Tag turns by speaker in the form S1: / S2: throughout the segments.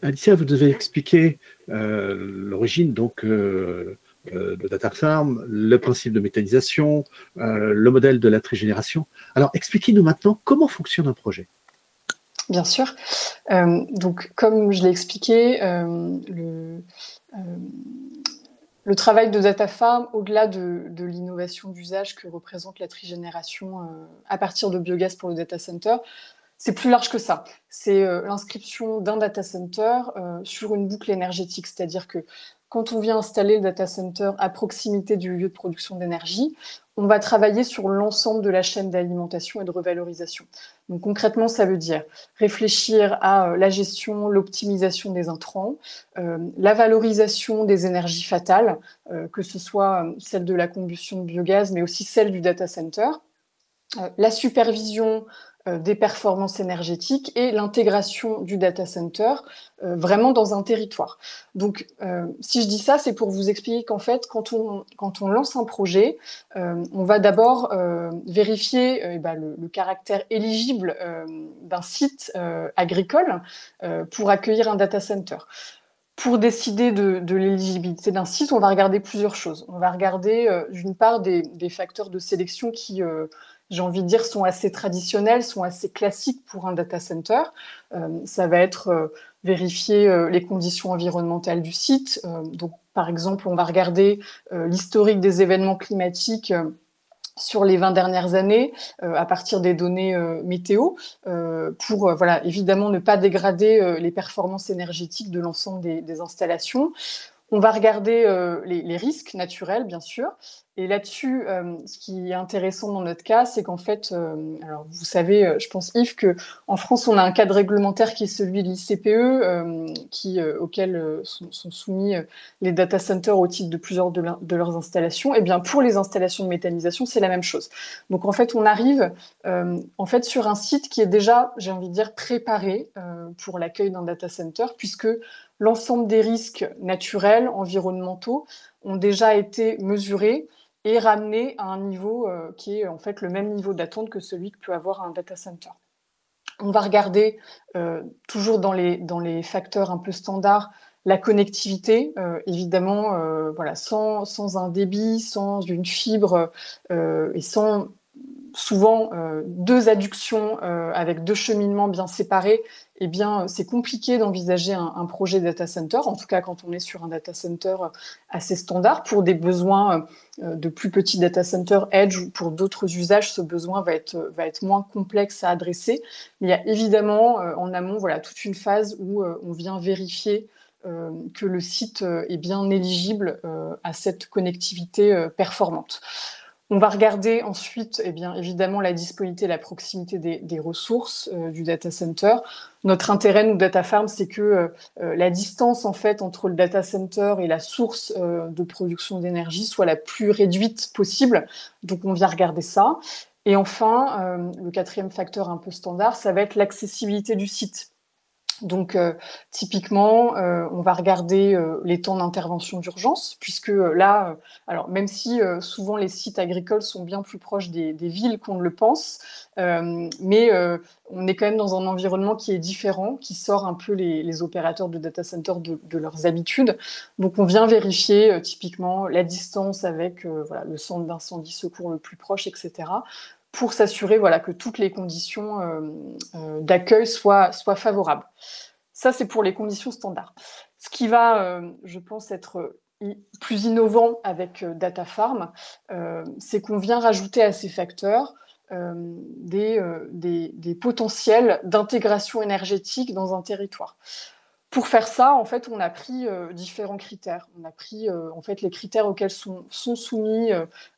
S1: Alicia, vous devez expliquer l'origine donc de Data Farm, le principe de méthanisation, le modèle de la trigénération. Alors, expliquez-nous maintenant comment fonctionne un projet.
S2: Bien sûr. donc, comme je l'ai expliqué, le, travail de Data Farm, au-delà de, l'innovation d'usage que représente la trigénération euh, à partir de biogaz pour le data center, c'est plus large que ça. C'est euh, l'inscription d'un data center euh, sur une boucle énergétique, c'est-à-dire que quand on vient installer le data center à proximité du lieu de production d'énergie, on va travailler sur l'ensemble de la chaîne d'alimentation et de revalorisation. Donc concrètement, ça veut dire réfléchir à euh, la gestion, l'optimisation des intrants, la valorisation des énergies fatales, que ce soit celle de la combustion de biogaz, mais aussi celle du data center, la supervision des performances énergétiques et l'intégration du data center euh, vraiment dans un territoire. Donc, euh, si je dis ça, c'est pour vous expliquer qu'en fait, quand on, lance un projet, on va d'abord vérifier bah, le, le, caractère éligible d'un site agricole pour accueillir un data center. Pour décider de, l'éligibilité d'un site, on va regarder plusieurs choses. On va regarder, d'une part, des, facteurs de sélection qui j'ai envie de dire, sont assez traditionnels, sont assez classiques pour un data center. Euh, ça va être euh, vérifier euh, les conditions environnementales du site. donc, par exemple, on va regarder l'historique des événements climatiques sur les 20 dernières années à partir des données météo pour voilà évidemment ne pas dégrader les performances énergétiques de l'ensemble des, installations. On va regarder les, risques naturels, bien sûr, et là-dessus, euh, ce qui est intéressant dans notre cas, c'est qu'en fait, euh, alors vous savez, euh, je pense Yves, que en France, on a un cadre réglementaire qui est celui de l'ICPE, auquel sont, soumis les data centers au titre de plusieurs de, de, leurs installations. Et eh bien, pour les installations de méthanisation, c'est la même chose. Donc en fait, on arrive en fait sur un site qui est déjà, j'ai envie de dire, préparé pour l'accueil d'un data center, puisque l'ensemble des risques naturels, environnementaux, ont déjà été mesurés et ramener à un niveau euh, qui est en fait le même niveau d'attente que celui que peut avoir un data center. On va regarder euh, toujours dans les, dans les facteurs un peu standards la connectivité, euh, évidemment, voilà, sans, sans, un débit, sans une fibre et sans souvent deux adductions avec deux cheminements bien séparés, eh bien, c'est compliqué d'envisager un, projet data center, en tout cas quand on est sur un data center assez standard. Pour des besoins euh, de plus petits data centers Edge ou pour d'autres usages, ce besoin va être, moins complexe à adresser. Il y a évidemment euh, en amont voilà, toute une phase où euh, on vient vérifier que le site est bien éligible à cette connectivité performante. On va regarder ensuite, eh bien, évidemment, la disponibilité la proximité des, ressources euh, du data center. Notre intérêt, nous, Data Farm, c'est que euh, euh, la distance, en fait, entre le data center et la source de production d'énergie soit la plus réduite possible. Donc, on vient regarder ça. Et enfin, le quatrième facteur un peu standard, ça va être l'accessibilité du site. Donc, euh, typiquement, euh, on va regarder euh, les temps d'intervention d'urgence, puisque là, alors même si souvent les sites agricoles sont bien plus proches des, villes qu'on ne le pense, mais on est quand même dans un environnement qui est différent, qui sort un peu les, opérateurs de data center de, leurs habitudes. Donc, on vient vérifier typiquement la distance avec le centre d'incendie secours le plus proche, etc pour s'assurer voilà, que toutes les conditions euh, euh, d'accueil soient, favorables. Ça, c'est pour les conditions standards. Ce qui va, euh, je pense, être plus innovant avec Data Farm, c'est qu'on vient rajouter à ces facteurs des, potentiels d'intégration énergétique dans un territoire. Pour faire ça, en fait, on a pris euh, différents critères. On a pris euh, en fait les critères auxquels sont, sont soumis,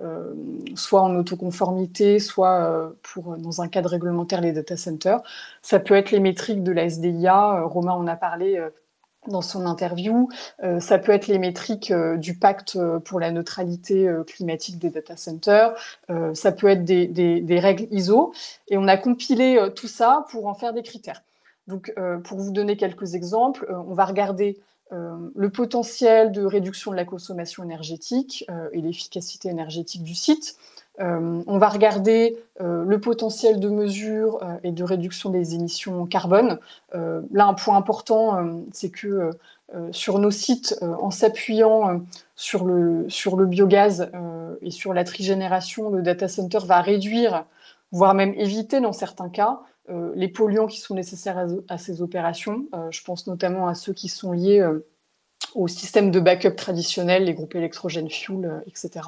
S2: euh, soit en autoconformité, soit pour dans un cadre réglementaire les data centers. Ça peut être les métriques de la SDIA. Romain en a parlé dans son interview. ça peut être les métriques du pacte pour la neutralité climatique des data centers. ça peut être des, règles ISO. Et on a compilé tout ça pour en faire des critères. Donc, euh, pour vous donner quelques exemples, euh, on va regarder euh, le potentiel de réduction de la consommation énergétique et l'efficacité énergétique du site. on va regarder le potentiel de mesure et de réduction des émissions carbone. là, un point important, c'est que sur nos sites, en s'appuyant sur, le, sur le biogaz et sur la trigénération, le data center va réduire, voire même éviter dans certains cas, les polluants qui sont nécessaires à, ces opérations. je pense notamment à ceux qui sont liés au système de backup traditionnel, les groupes électrogènes fuel, euh, etc.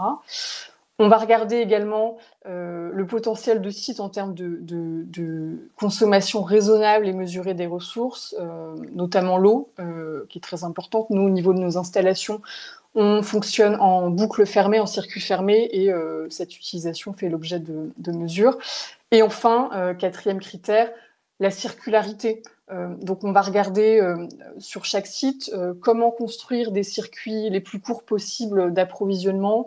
S2: On va regarder également euh, le potentiel de site en termes de, consommation raisonnable et mesurée des ressources, euh, notamment l'eau, qui est très importante. Nous, au niveau de nos installations, on fonctionne en boucle fermée, en circuit fermé, et cette utilisation fait l'objet de, mesures. Et enfin, quatrième critère, la circularité. Euh, donc on va regarder euh, sur chaque site euh, comment construire des circuits les plus courts possibles d'approvisionnement,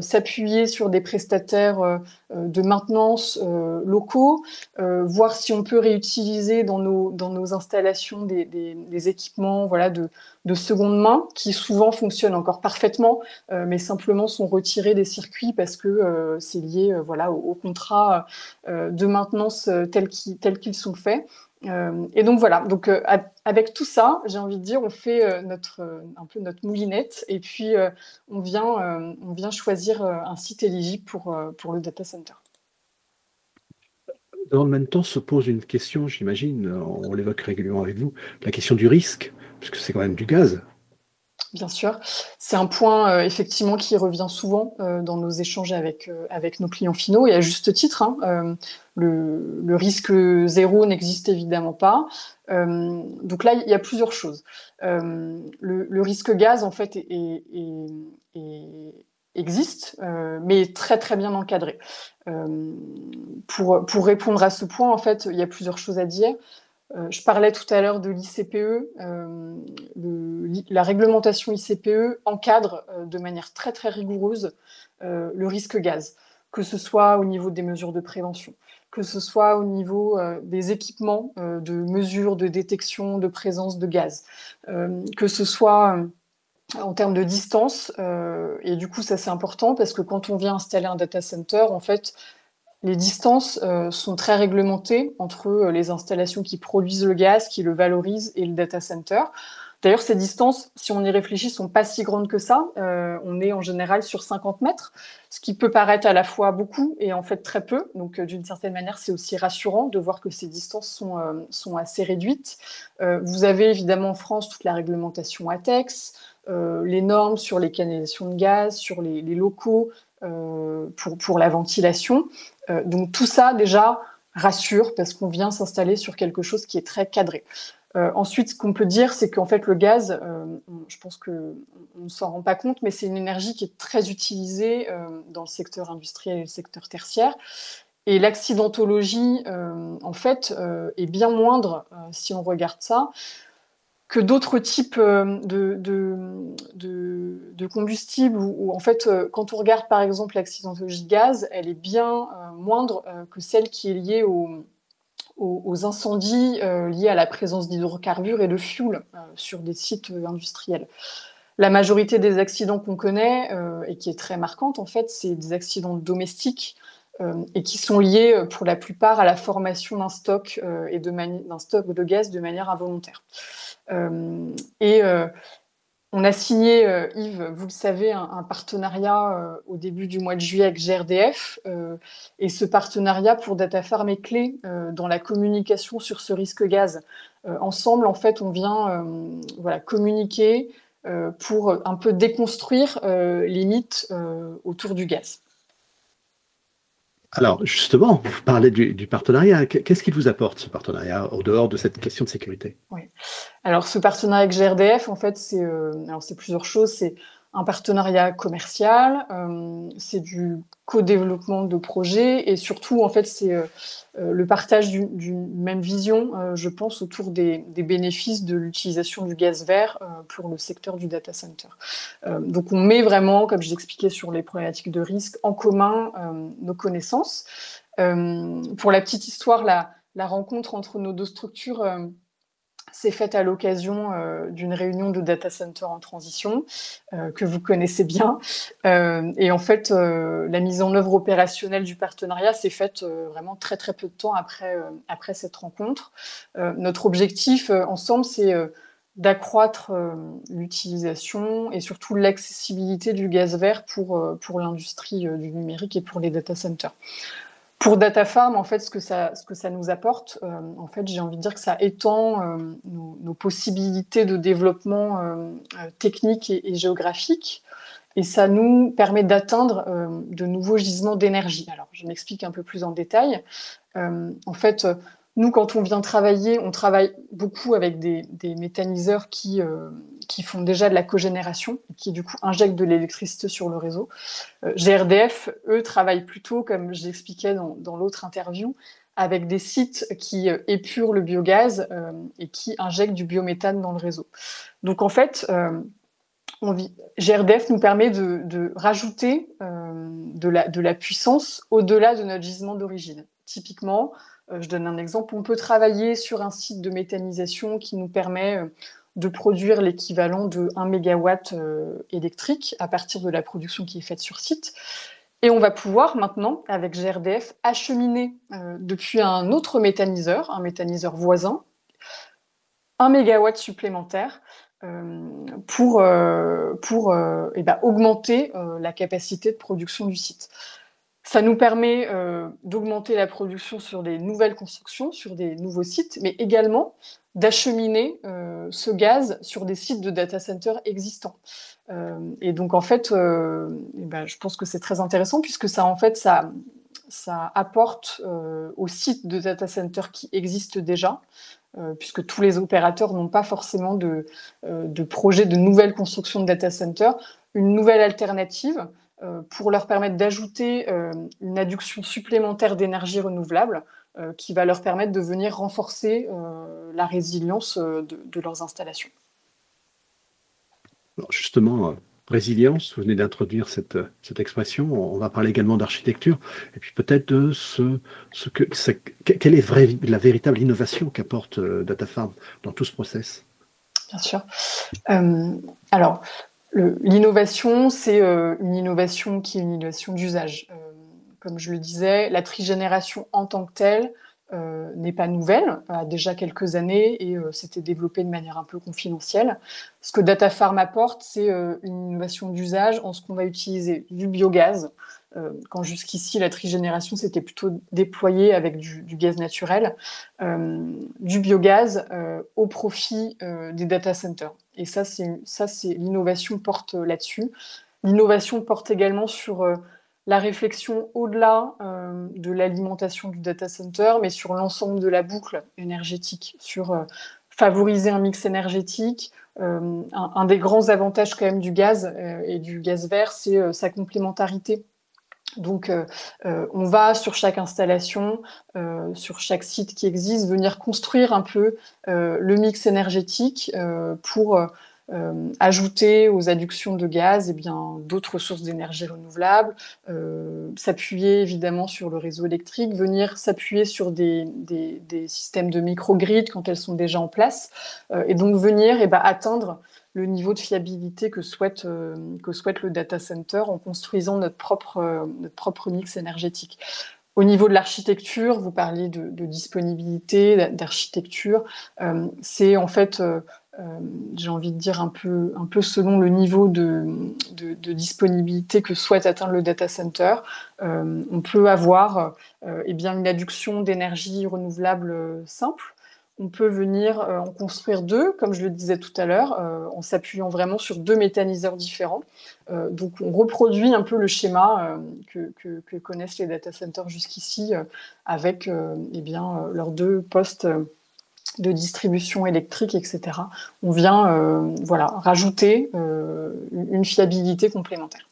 S2: s'appuyer sur des prestataires de maintenance locaux, voir si on peut réutiliser dans nos, dans nos installations des, équipements voilà, de, de, seconde main qui souvent fonctionnent encore parfaitement, mais simplement sont retirés des circuits parce que c'est lié voilà, au, contrat de maintenance tels qu'ils sont faits. Euh, et donc voilà, donc euh, avec tout ça, j'ai envie de dire, on fait euh, notre, un peu notre moulinette et puis on, vient, on vient choisir un site éligible pour, pour le data center.
S1: Dans le même temps se pose une question, j'imagine, on l'évoque régulièrement avec vous, la question du risque, puisque c'est quand même du gaz.
S2: Bien sûr, c'est un point effectivement qui revient souvent dans nos échanges avec, avec nos clients finaux et à juste titre. Hein, le, risque zéro n'existe évidemment pas. Euh, donc là, il y a plusieurs choses. Euh, le, risque gaz, en fait, existe, euh, mais est très très bien encadré. pour, pour répondre à ce point, en fait, il y a plusieurs choses à dire. Je parlais tout à l'heure de l'ICPE. la réglementation ICPE encadre de manière très très rigoureuse le risque gaz, que ce soit au niveau des mesures de prévention, que ce soit au niveau euh, des équipements euh, de mesure de détection de présence de gaz, euh, que ce soit en termes de distance. et du coup, ça c'est important parce que quand on vient installer un data center, en fait, les distances sont très réglementées entre les installations qui produisent le gaz, qui le valorisent, et le data center. D'ailleurs, ces distances, si on y réfléchit, sont pas si grandes que ça. Euh, on est en général sur 50 mètres, ce qui peut paraître à la fois beaucoup et en fait très peu. Donc, euh, d'une certaine manière, c'est aussi rassurant de voir que ces distances sont, euh, assez réduites. vous avez évidemment en France toute la réglementation ATEX, les normes sur les canalisations de gaz, sur les locaux pour, pour la ventilation. donc, tout ça, déjà, rassure parce qu'on vient s'installer sur quelque chose qui est très cadré. Euh, ensuite, ce qu'on peut dire, c'est qu'en fait, le gaz, euh, je pense qu'on ne s'en rend pas compte, mais c'est une énergie qui est très utilisée euh, dans le secteur industriel et le secteur tertiaire. Et l'accidentologie, en fait, est bien moindre, si on regarde ça, que d'autres types de, de, combustibles. Où, en fait, quand on regarde, par exemple, l'accidentologie gaz, elle est bien moindre que celle qui est liée au aux, incendies euh, liés à la présence d'hydrocarbures et de fuel euh, sur des sites euh, industriels. La majorité des accidents qu'on connaît, et qui est très marquante en fait, c'est des accidents domestiques et qui sont liés pour la plupart à la formation d'un stock et d'un stock de gaz de manière involontaire. Et on a signé, euh, Yves, vous le savez, un, partenariat euh, au début du mois de juillet avec GRDF. Euh, et ce partenariat pour DataFarm est clé dans la communication sur ce risque gaz. ensemble, en fait, on vient voilà, communiquer pour un peu déconstruire les mythes autour du gaz.
S1: Alors, justement, vous parlez du, partenariat. Qu'est-ce qu'il vous apporte, ce partenariat, au dehors de cette question de sécurité?
S2: Oui. Alors, ce partenariat avec GRDF, en fait, c'est euh, plusieurs choses. Un partenariat commercial, euh, c'est du co-développement de projets et surtout, en fait, c'est euh, euh, le partage d'une même vision, je pense, autour des, bénéfices de l'utilisation du gaz vert pour le secteur du data center. donc, on met vraiment, comme je l'expliquais sur les problématiques de risque, en commun nos connaissances. pour la petite histoire, la, la rencontre entre nos deux structures c'est faite à l'occasion euh, d'une réunion de data center en transition euh, que vous connaissez bien. Euh, et en fait, la mise en œuvre opérationnelle du partenariat s'est faite vraiment très très peu de temps après, après cette rencontre. notre objectif ensemble, c'est d'accroître l'utilisation et surtout l'accessibilité du gaz vert pour, pour l'industrie du numérique et pour les data centers. Pour DataFarm, en fait, ce que ça, ce que ça nous apporte, euh, en fait, j'ai envie de dire que ça étend euh, nos, possibilités de développement euh, technique et, géographique, et ça nous permet d'atteindre de nouveaux gisements d'énergie. Alors, je m'explique un peu plus en détail. en fait, nous, quand on vient travailler, on travaille beaucoup avec des, méthaniseurs qui, euh, qui font déjà de la cogénération, qui du coup injectent de l'électricité sur le réseau. Euh, GRDF, eux, travaillent plutôt, comme je l'expliquais dans, dans l'autre interview, avec des sites qui euh, épurent le biogaz et qui injectent du biométhane dans le réseau. Donc en fait, on GRDF nous permet de, de rajouter de, la, de la puissance au-delà de notre gisement d'origine. Typiquement, euh, je donne un exemple. On peut travailler sur un site de méthanisation qui nous permet euh, de produire l'équivalent de 1 MW euh, électrique à partir de la production qui est faite sur site. Et on va pouvoir maintenant, avec GRDF, acheminer depuis un autre méthaniseur, un méthaniseur voisin, 1 MW supplémentaire pour, pour eh ben, augmenter la capacité de production du site. Ça nous permet euh, d'augmenter la production sur des nouvelles constructions, sur des nouveaux sites, mais également d'acheminer euh, ce gaz sur des sites de data centers existants. Euh, et donc en fait, eh ben, je pense que c'est très intéressant puisque ça en fait ça, ça apporte aux sites de data centers qui existent déjà, puisque tous les opérateurs n'ont pas forcément de, de projet de nouvelle construction de data centers, une nouvelle alternative pour leur permettre d'ajouter euh, une adduction supplémentaire d'énergie renouvelable euh, qui va leur permettre de venir renforcer la résilience de, leurs installations.
S1: justement, résilience, vous venez d'introduire cette, cette, expression, on va parler également d'architecture, et puis peut-être de ce, ce que, quelle est la véritable innovation qu'apporte DataFarm dans tout ce process?
S2: Bien sûr. alors, L'innovation, c'est euh, une innovation qui est une innovation d'usage. Euh, comme je le disais, la trigénération en tant que telle euh, n'est pas nouvelle, a déjà quelques années et s'était développée de manière un peu confidentielle. Ce que DataFarm apporte, c'est une innovation d'usage en ce qu'on va utiliser du biogaz, quand jusqu'ici la trigénération s'était plutôt déployée avec du, gaz naturel, du biogaz au profit des data centers. Et ça, c'est ça, c'est l'innovation porte euh, là-dessus. L'innovation porte également sur euh, la réflexion au-delà euh, de l'alimentation du data center, mais sur l'ensemble de la boucle énergétique, sur favoriser un mix énergétique. Un, des grands avantages quand même du gaz et du gaz vert, c'est sa complémentarité donc, euh, euh, on va sur chaque installation, euh, sur chaque site qui existe, venir construire un peu le mix énergétique pour ajouter aux adductions de gaz eh bien d'autres sources d'énergie renouvelable, s'appuyer évidemment sur le réseau électrique, venir s'appuyer sur des, systèmes de microgrid quand elles sont déjà en place, et donc venir eh ben, atteindre le niveau de fiabilité que souhaite, euh, que souhaite le data center en construisant notre propre, euh, notre propre mix énergétique. Au niveau de l'architecture, vous parlez de, disponibilité, d'architecture. Euh, c'est en fait, j'ai envie de dire, un peu, un peu selon le niveau de, de, de disponibilité que souhaite atteindre le data center. on peut avoir eh bien, une adduction d'énergie renouvelable simple on peut venir euh, en construire deux, comme je le disais tout à l'heure, euh, en s'appuyant vraiment sur deux méthaniseurs différents. Euh, donc on reproduit un peu le schéma que, connaissent les data centers jusqu'ici, avec eh leurs deux postes de distribution électrique, etc. On vient voilà, rajouter une fiabilité complémentaire.